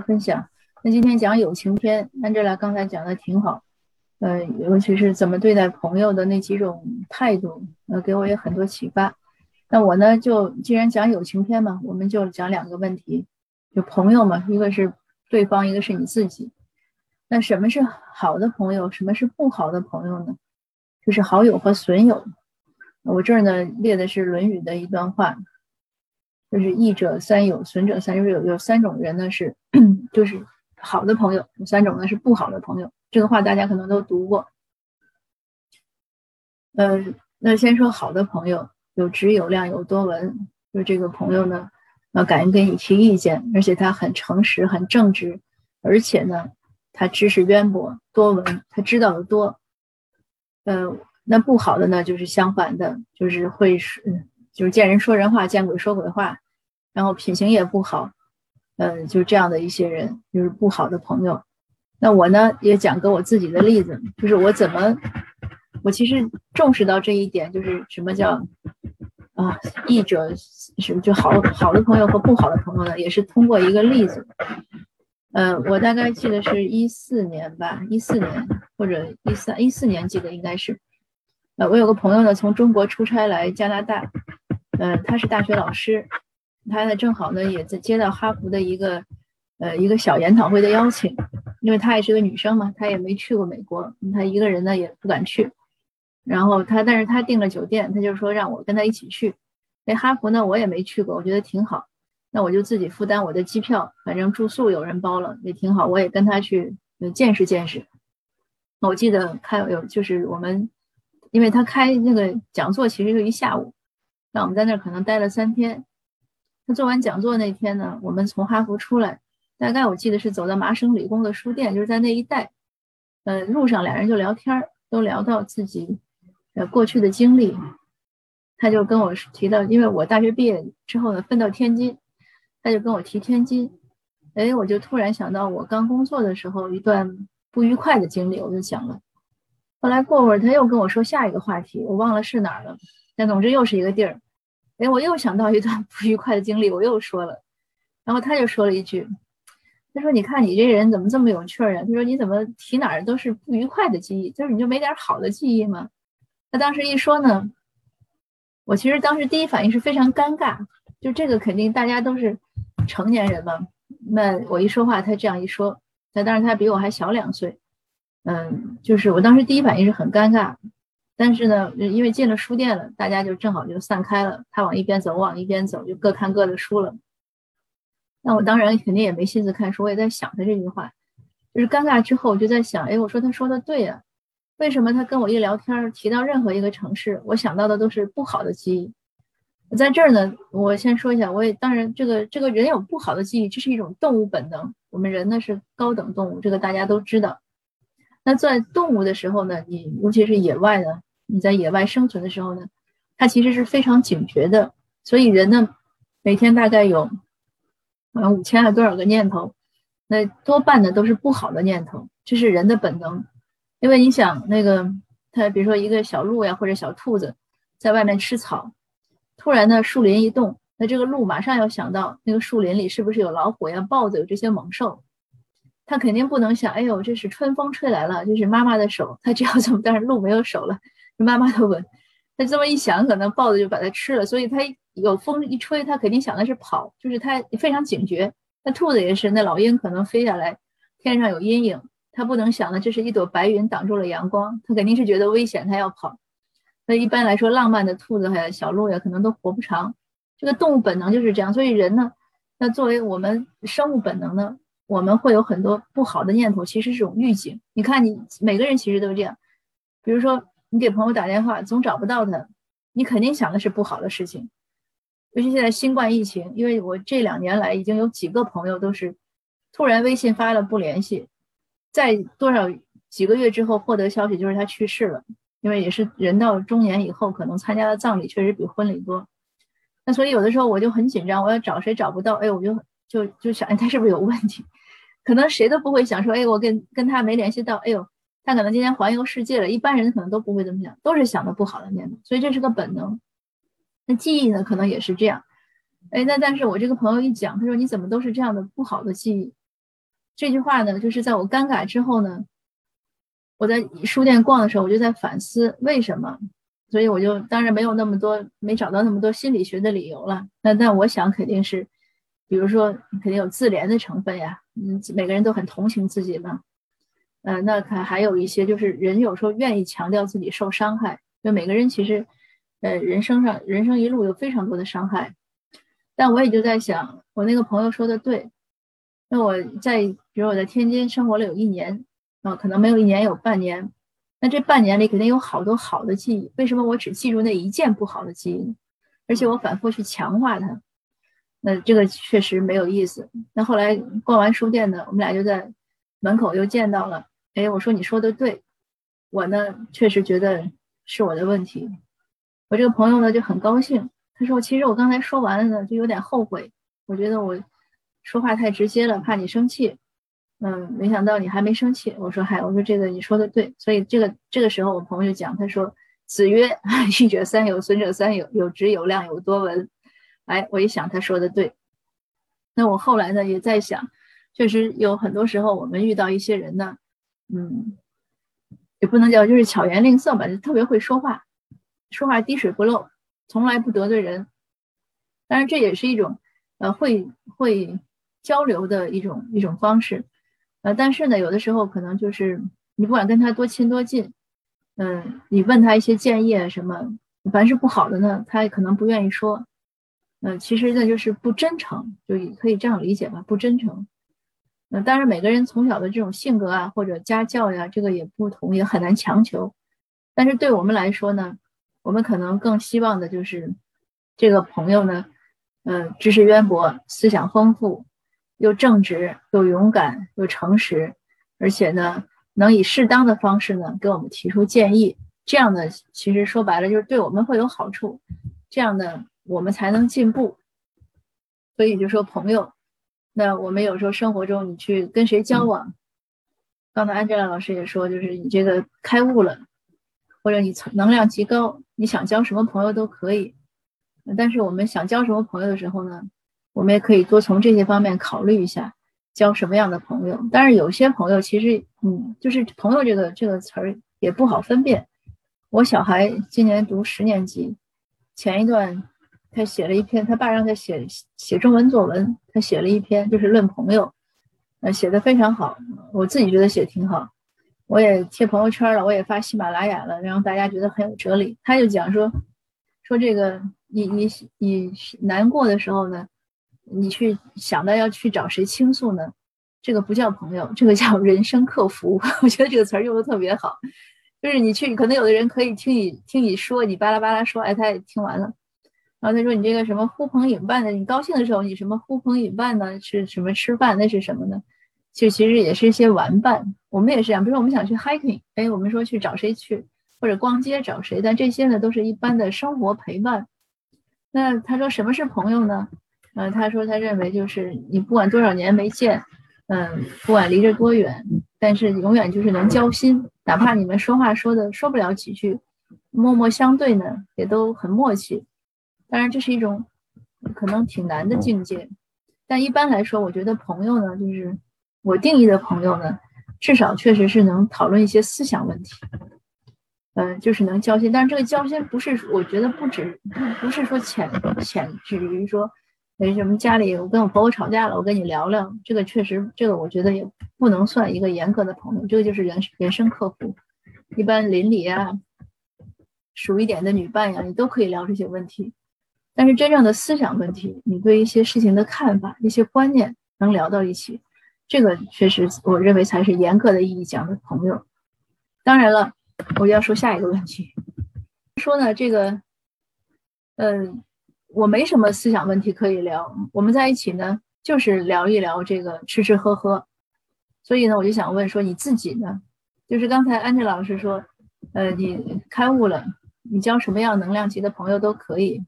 分享。那今天讲友情篇，Angela 刚才讲的挺好，呃，尤其是怎么对待朋友的那几种态度，呃，给我也很多启发。那我呢，就既然讲友情篇嘛，我们就讲两个问题，就朋友嘛，一个是对方，一个是你自己。那什么是好的朋友？什么是不好的朋友呢？就是好友和损友。我这儿呢列的是《论语》的一段话，就是益者三友，损者三，就是有有三种人呢是，就是好的朋友；有三种呢是不好的朋友。这个话大家可能都读过。呃，那先说好的朋友，有质有量有多闻。就这个朋友呢，呃，敢于跟你提意见，而且他很诚实、很正直，而且呢，他知识渊博、多闻，他知道的多。呃。那不好的呢，就是相反的，就是会是，就是见人说人话，见鬼说鬼话，然后品行也不好，嗯，就这样的一些人，就是不好的朋友。那我呢，也讲个我自己的例子，就是我怎么，我其实重视到这一点，就是什么叫啊，译者是就好好的朋友和不好的朋友呢，也是通过一个例子。嗯，我大概记得是一四年吧，一四年或者一三一四年记得应该是。呃，我有个朋友呢，从中国出差来加拿大，嗯，他是大学老师，他呢正好呢也在接到哈佛的一个，呃，一个小研讨会的邀请，因为她也是个女生嘛，她也没去过美国，她一个人呢也不敢去，然后她，但是她订了酒店，她就说让我跟她一起去，那哈佛呢我也没去过，我觉得挺好，那我就自己负担我的机票，反正住宿有人包了，也挺好，我也跟她去见识见识。我记得开有就是我们。因为他开那个讲座，其实就一下午，那我们在那儿可能待了三天。他做完讲座那天呢，我们从哈佛出来，大概我记得是走到麻省理工的书店，就是在那一带。呃，路上俩人就聊天儿，都聊到自己呃过去的经历。他就跟我提到，因为我大学毕业之后呢，分到天津，他就跟我提天津。哎，我就突然想到我刚工作的时候一段不愉快的经历，我就想了。后来过会儿他又跟我说下一个话题，我忘了是哪儿了。但总之又是一个地儿。哎，我又想到一段不愉快的经历，我又说了。然后他就说了一句：“他说你看你这人怎么这么有趣儿啊？他说你怎么提哪儿都是不愉快的记忆，就是你就没点好的记忆吗？”他当时一说呢，我其实当时第一反应是非常尴尬。就这个肯定大家都是成年人嘛。那我一说话，他这样一说，那当然他比我还小两岁。嗯，就是我当时第一反应是很尴尬，但是呢，因为进了书店了，大家就正好就散开了，他往一边走，我往一边走，就各看各的书了。那我当然肯定也没心思看书，我也在想他这句话，就是尴尬之后，我就在想，哎，我说他说的对呀，为什么他跟我一聊天提到任何一个城市，我想到的都是不好的记忆？我在这儿呢，我先说一下，我也当然这个这个人有不好的记忆，这是一种动物本能，我们人呢是高等动物，这个大家都知道。那在动物的时候呢，你尤其是野外的，你在野外生存的时候呢，它其实是非常警觉的。所以人呢，每天大概有，呃五千还多少个念头，那多半呢都是不好的念头，这是人的本能。因为你想那个，它比如说一个小鹿呀或者小兔子，在外面吃草，突然呢树林一动，那这个鹿马上要想到那个树林里是不是有老虎呀、豹子有这些猛兽。他肯定不能想，哎呦，这是春风吹来了，这是妈妈的手。他只要这么，但是鹿没有手了，是妈妈的吻。他这么一想，可能豹子就把它吃了。所以他有风一吹，他肯定想的是跑，就是他非常警觉。那兔子也是，那老鹰可能飞下来，天上有阴影，他不能想的这是一朵白云挡住了阳光，他肯定是觉得危险，他要跑。那一般来说，浪漫的兔子还有小鹿呀，可能都活不长。这个动物本能就是这样。所以人呢，那作为我们生物本能呢？我们会有很多不好的念头，其实是种预警。你看，你每个人其实都是这样。比如说，你给朋友打电话，总找不到他，你肯定想的是不好的事情。尤其现在新冠疫情，因为我这两年来已经有几个朋友都是突然微信发了不联系，在多少几个月之后获得消息，就是他去世了。因为也是人到中年以后，可能参加的葬礼确实比婚礼多。那所以有的时候我就很紧张，我要找谁找不到，哎，我就。就就想，哎，他是不是有问题？可能谁都不会想说，哎，我跟跟他没联系到，哎呦，他可能今天环游世界了。一般人可能都不会这么想，都是想的不好的念头。所以这是个本能。那记忆呢，可能也是这样。哎，那但是我这个朋友一讲，他说你怎么都是这样的不好的记忆？这句话呢，就是在我尴尬之后呢，我在书店逛的时候，我就在反思为什么。所以我就当然没有那么多，没找到那么多心理学的理由了。那但我想肯定是，比如说肯定有自怜的成分呀，嗯，每个人都很同情自己嘛。呃，那还还有一些就是人有时候愿意强调自己受伤害，就每个人其实，呃，人生上人生一路有非常多的伤害。但我也就在想，我那个朋友说的对。那我在比如我在天津生活了有一年，啊，可能没有一年有半年。那这半年里肯定有好多好的记忆，为什么我只记住那一件不好的记忆？而且我反复去强化它，那这个确实没有意思。那后来逛完书店呢，我们俩就在门口又见到了。哎，我说你说的对，我呢确实觉得是我的问题。我这个朋友呢就很高兴，他说其实我刚才说完了呢，就有点后悔，我觉得我说话太直接了，怕你生气。嗯，没想到你还没生气。我说嗨，我说这个你说的对。所以这个这个时候，我朋友就讲，他说：“子曰，益者三友，损者三友，有直有量有多闻。”哎，我一想，他说的对。那我后来呢，也在想，确实有很多时候，我们遇到一些人呢，嗯，也不能叫就是巧言令色吧，就特别会说话，说话滴水不漏，从来不得罪人。当然，这也是一种呃会会交流的一种一种方式。呃，但是呢，有的时候可能就是你不管跟他多亲多近，嗯，你问他一些建议啊什么，凡是不好的呢，他也可能不愿意说，嗯，其实那就是不真诚，就可以这样理解吧，不真诚。那当然，每个人从小的这种性格啊，或者家教呀，这个也不同，也很难强求。但是对我们来说呢，我们可能更希望的就是这个朋友呢，嗯，知识渊博，思想丰富。又正直又勇敢又诚实，而且呢，能以适当的方式呢给我们提出建议，这样的其实说白了就是对我们会有好处，这样的我们才能进步。所以就说朋友，那我们有时候生活中你去跟谁交往，刚才安吉拉老师也说，就是你这个开悟了，或者你能量极高，你想交什么朋友都可以。但是我们想交什么朋友的时候呢？我们也可以多从这些方面考虑一下，交什么样的朋友。但是有些朋友其实，嗯，就是朋友这个这个词儿也不好分辨。我小孩今年读十年级，前一段他写了一篇，他爸让他写写中文作文，他写了一篇就是论朋友，呃，写的非常好，我自己觉得写挺好，我也贴朋友圈了，我也发喜马拉雅了，然后大家觉得很有哲理。他就讲说，说这个你你你难过的时候呢。你去想到要去找谁倾诉呢？这个不叫朋友，这个叫人生客服。我觉得这个词儿用的特别好，就是你去，可能有的人可以听你听你说，你巴拉巴拉说，哎，他也听完了。然后他说你这个什么呼朋引伴的，你高兴的时候你什么呼朋引伴呢？是什么吃饭？那是什么呢？就其实也是一些玩伴。我们也是这样，比如说我们想去 hiking，哎，我们说去找谁去，或者逛街找谁，但这些呢都是一般的生活陪伴。那他说什么是朋友呢？嗯，他说他认为就是你不管多少年没见，嗯，不管离着多远，但是永远就是能交心，哪怕你们说话说的说不了几句，默默相对呢，也都很默契。当然这是一种可能挺难的境界，但一般来说，我觉得朋友呢，就是我定义的朋友呢，至少确实是能讨论一些思想问题，嗯，就是能交心。但是这个交心不是，我觉得不止不是说浅浅止于说。为什么家里我跟我婆婆吵架了？我跟你聊聊，这个确实，这个我觉得也不能算一个严格的朋友，这个就是人人生客户。一般邻里啊，熟一点的女伴呀，你都可以聊这些问题。但是真正的思想问题，你对一些事情的看法、一些观念能聊到一起，这个确实我认为才是严格的意义讲的朋友。当然了，我要说下一个问题，说呢这个，嗯。我没什么思想问题可以聊，我们在一起呢，就是聊一聊这个吃吃喝喝。所以呢，我就想问说，你自己呢？就是刚才安吉老师说，呃，你开悟了，你交什么样能量级的朋友都可以。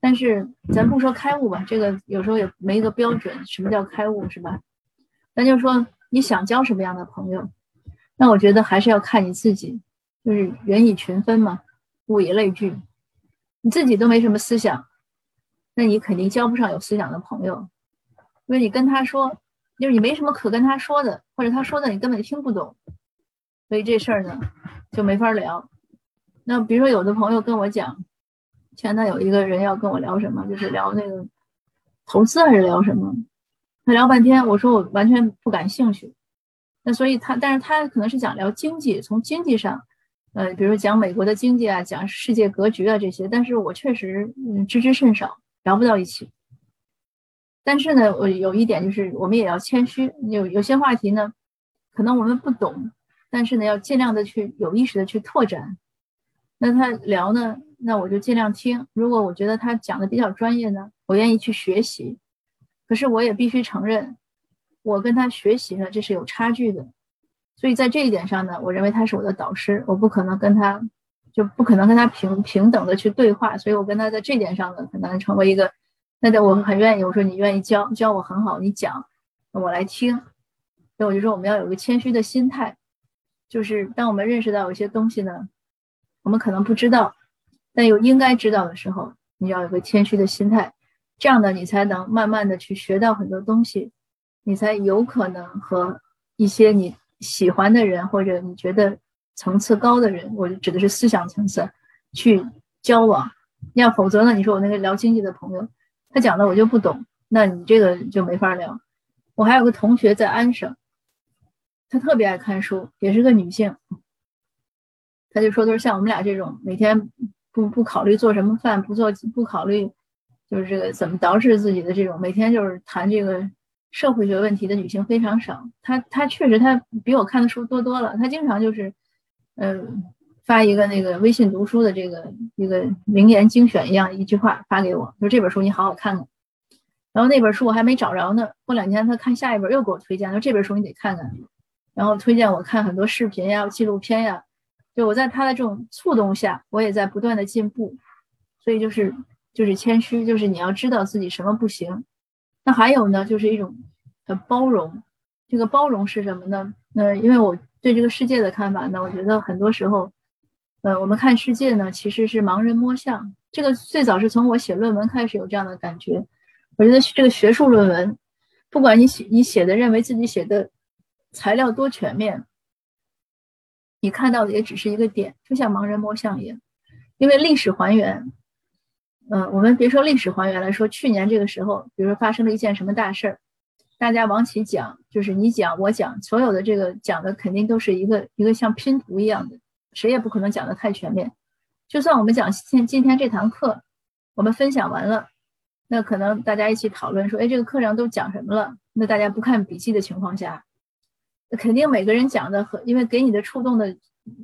但是咱不说开悟吧，这个有时候也没一个标准，什么叫开悟是吧？咱就说你想交什么样的朋友，那我觉得还是要看你自己，就是人以群分嘛，物以类聚，你自己都没什么思想。那你肯定交不上有思想的朋友，因为你跟他说，就是你没什么可跟他说的，或者他说的你根本听不懂，所以这事儿呢就没法聊。那比如说有的朋友跟我讲，前段有一个人要跟我聊什么，就是聊那个投资还是聊什么，他聊半天，我说我完全不感兴趣。那所以他，但是他可能是想聊经济，从经济上，呃，比如讲美国的经济啊，讲世界格局啊这些，但是我确实嗯知之甚少，聊不到一起。但是呢，我有一点就是，我们也要谦虚。有有些话题呢，可能我们不懂，但是呢，要尽量的去有意识的去拓展。那他聊呢，那我就尽量听。如果我觉得他讲的比较专业呢，我愿意去学习。可是我也必须承认，我跟他学习呢，这是有差距的。所以在这一点上呢，我认为他是我的导师，我不可能跟他就不可能跟他平平等的去对话。所以我跟他在这点上呢，很难成为一个。那我很愿意，我说你愿意教教我很好，你讲，我来听。所以我就说我们要有一个谦虚的心态，就是当我们认识到有些东西呢，我们可能不知道，但又应该知道的时候，你要有个谦虚的心态，这样呢，你才能慢慢的去学到很多东西，你才有可能和一些你喜欢的人或者你觉得层次高的人，我指的是思想层次去交往。要否则呢，你说我那个聊经济的朋友。他讲的我就不懂，那你这个就没法聊。我还有个同学在安省，她特别爱看书，也是个女性。她就说，都是像我们俩这种每天不不考虑做什么饭，不做不考虑就是这个怎么捯饬自己的这种，每天就是谈这个社会学问题的女性非常少。她她确实她比我看的书多多了。她经常就是，嗯。发一个那个微信读书的这个一个名言精选一样一句话发给我，说这本书你好好看看。然后那本书我还没找着呢，过两天他看下一本又给我推荐，说这本书你得看看。然后推荐我看很多视频呀、纪录片呀。就我在他的这种触动下，我也在不断的进步。所以就是就是谦虚，就是你要知道自己什么不行。那还有呢，就是一种呃包容。这个包容是什么呢？那因为我对这个世界的看法呢，我觉得很多时候。呃，我们看世界呢，其实是盲人摸象。这个最早是从我写论文开始有这样的感觉。我觉得这个学术论文，不管你写你写的认为自己写的材料多全面，你看到的也只是一个点，就像盲人摸象一样。因为历史还原，嗯，我们别说历史还原来说，去年这个时候，比如说发生了一件什么大事儿，大家往起讲，就是你讲我讲，所有的这个讲的肯定都是一个一个像拼图一样的。谁也不可能讲的太全面，就算我们讲今今天这堂课，我们分享完了，那可能大家一起讨论说，哎，这个课上都讲什么了？那大家不看笔记的情况下，肯定每个人讲的和因为给你的触动的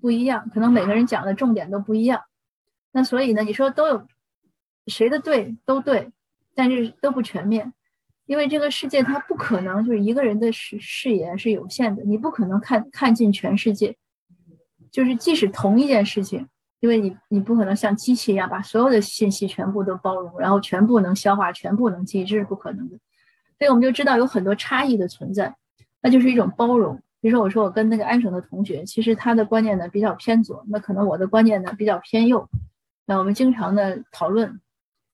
不一样，可能每个人讲的重点都不一样。那所以呢，你说都有谁的对都对，但是都不全面，因为这个世界它不可能就是一个人的视视野是有限的，你不可能看看尽全世界。就是即使同一件事情，因为你你不可能像机器一样把所有的信息全部都包容，然后全部能消化，全部能记，这是不可能的。所以我们就知道有很多差异的存在，那就是一种包容。比如说我说我跟那个安省的同学，其实他的观念呢比较偏左，那可能我的观念呢比较偏右。那我们经常的讨论，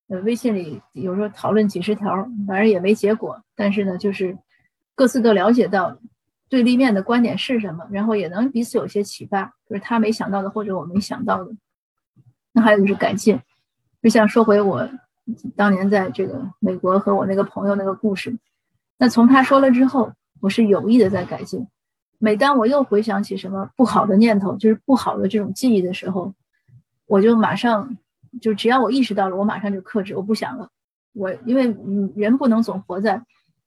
呃，微信里有时候讨论几十条，反正也没结果。但是呢，就是各自都了解到。对立面的观点是什么？然后也能彼此有些启发，就是他没想到的，或者我没想到的。那还有就是改进，就像说回我当年在这个美国和我那个朋友那个故事。那从他说了之后，我是有意的在改进。每当我又回想起什么不好的念头，就是不好的这种记忆的时候，我就马上就只要我意识到了，我马上就克制，我不想了。我因为，人不能总活在。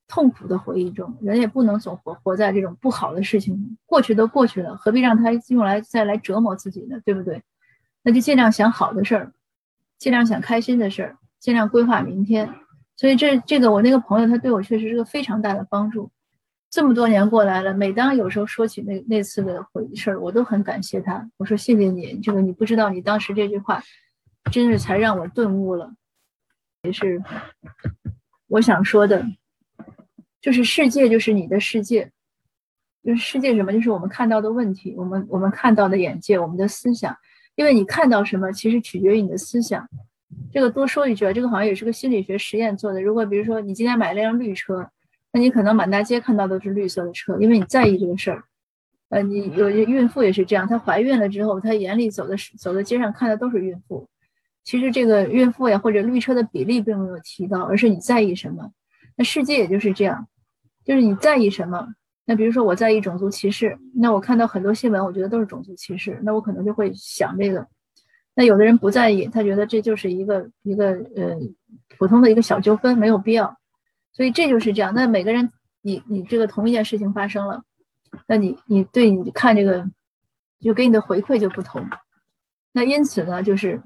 痛苦的回忆中，人也不能总活活在这种不好的事情。过去都过去了，何必让他用来再来折磨自己呢？对不对？那就尽量想好的事儿，尽量想开心的事儿，尽量规划明天。所以这这个我那个朋友，他对我确实是个非常大的帮助。这么多年过来了，每当有时候说起那那次的回事儿，我都很感谢他。我说谢谢你，这个你不知道，你当时这句话，真是才让我顿悟了。也是我想说的。就是世界，就是你的世界，就是世界什么？就是我们看到的问题，我们我们看到的眼界，我们的思想。因为你看到什么，其实取决于你的思想。这个多说一句啊，这个好像也是个心理学实验做的。如果比如说你今天买了辆绿车，那你可能满大街看到都是绿色的车，因为你在意这个事儿。呃，你有些孕妇也是这样，她怀孕了之后，她眼里走的走在街上看的都是孕妇。其实这个孕妇呀或者绿车的比例并没有提高，而是你在意什么。那世界也就是这样，就是你在意什么。那比如说我在意种族歧视，那我看到很多新闻，我觉得都是种族歧视，那我可能就会想这个。那有的人不在意，他觉得这就是一个一个呃普通的一个小纠纷，没有必要。所以这就是这样。那每个人，你你这个同一件事情发生了，那你你对你看这个，就给你的回馈就不同。那因此呢，就是。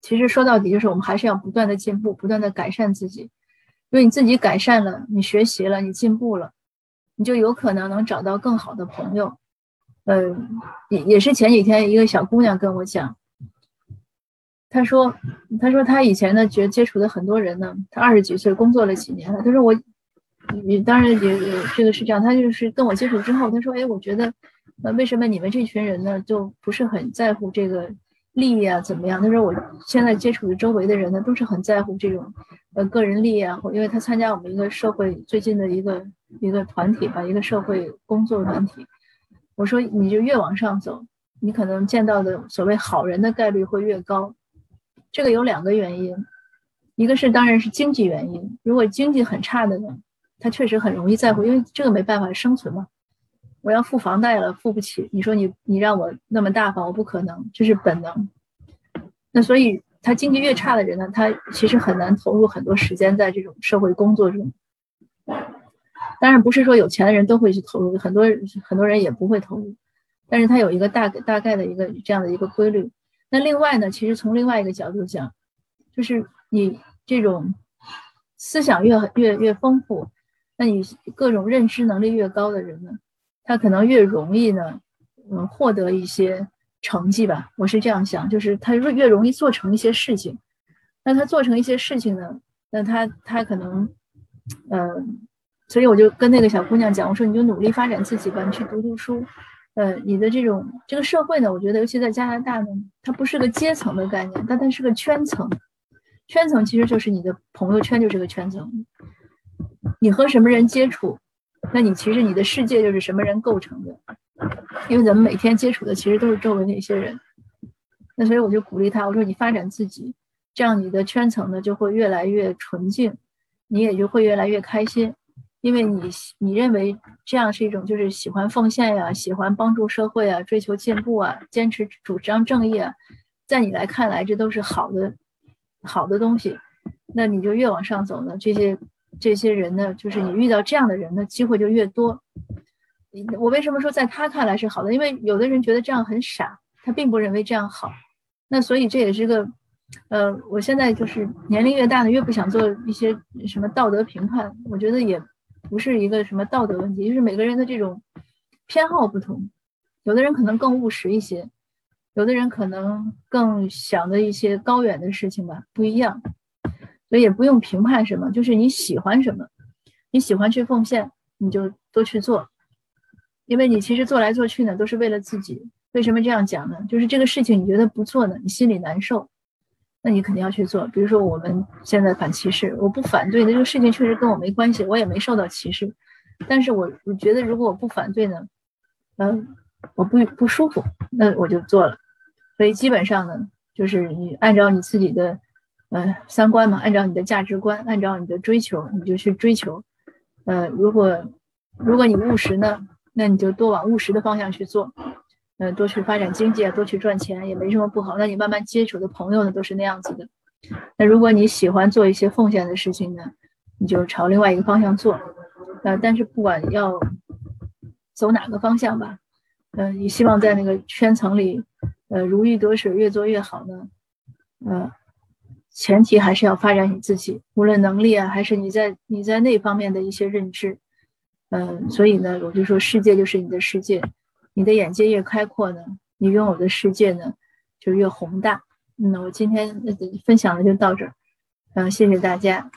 其实说到底，就是我们还是要不断的进步，不断的改善自己。因为你自己改善了，你学习了，你进步了，你就有可能能找到更好的朋友。嗯，也也是前几天一个小姑娘跟我讲，他说，他说他以前呢，觉接触的很多人呢，他二十几岁工作了几年了，他说我，你当然也这个是这样，他就是跟我接触之后，他说，哎，我觉得，呃，为什么你们这群人呢，就不是很在乎这个。利益啊，怎么样？他说我现在接触的周围的人呢，都是很在乎这种呃个人利益啊，因为他参加我们一个社会最近的一个一个团体吧，一个社会工作团体。我说你就越往上走，你可能见到的所谓好人的概率会越高。这个有两个原因，一个是当然是经济原因，如果经济很差的呢，他确实很容易在乎，因为这个没办法生存嘛。我要付房贷了，付不起。你说你你让我那么大方，我不可能，这是本能。那所以他经济越差的人呢，他其实很难投入很多时间在这种社会工作中。当然不是说有钱的人都会去投入，很多很多人也不会投入。但是他有一个大大概的一个这样的一个规律。那另外呢，其实从另外一个角度讲，就是你这种思想越越越丰富，那你各种认知能力越高的人呢？他可能越容易呢，嗯，获得一些成绩吧。我是这样想，就是他越越容易做成一些事情。那他做成一些事情呢，那他他可能，嗯，所以我就跟那个小姑娘讲，我说你就努力发展自己吧，你去读读书。呃，你的这种这个社会呢，我觉得尤其在加拿大呢，它不是个阶层的概念，但它是个圈层。圈层其实就是你的朋友圈，就是个圈层。你和什么人接触？那你其实你的世界就是什么人构成的？因为咱们每天接触的其实都是周围那些人。那所以我就鼓励他，我说你发展自己，这样你的圈层呢就会越来越纯净，你也就会越来越开心，因为你你认为这样是一种就是喜欢奉献呀，喜欢帮助社会啊，追求进步啊，坚持主张正义啊，在你来看来这都是好的好的东西，那你就越往上走呢，这些。这些人呢，就是你遇到这样的人的机会就越多。我为什么说在他看来是好的？因为有的人觉得这样很傻，他并不认为这样好。那所以这也是个，呃，我现在就是年龄越大呢，越不想做一些什么道德评判。我觉得也不是一个什么道德问题，就是每个人的这种偏好不同。有的人可能更务实一些，有的人可能更想的一些高远的事情吧，不一样。所以也不用评判什么，就是你喜欢什么，你喜欢去奉献，你就多去做，因为你其实做来做去呢，都是为了自己。为什么这样讲呢？就是这个事情你觉得不做呢，你心里难受，那你肯定要去做。比如说我们现在反歧视，我不反对的这个事情确实跟我没关系，我也没受到歧视，但是我我觉得如果我不反对呢，嗯，我不不舒服，那我就做了。所以基本上呢，就是你按照你自己的。呃，三观嘛，按照你的价值观，按照你的追求，你就去追求。呃，如果如果你务实呢，那你就多往务实的方向去做。呃，多去发展经济啊，多去赚钱也没什么不好。那你慢慢接触的朋友呢，都是那样子的。那如果你喜欢做一些奉献的事情呢，你就朝另外一个方向做。呃，但是不管要走哪个方向吧，嗯，你希望在那个圈层里，呃，如鱼得水，越做越好呢，呃。前提还是要发展你自己，无论能力啊，还是你在你在那方面的一些认知，嗯，所以呢，我就说世界就是你的世界，你的眼界越开阔呢，你拥有的世界呢就越宏大。嗯，我今天分享的就到这儿，嗯，谢谢大家。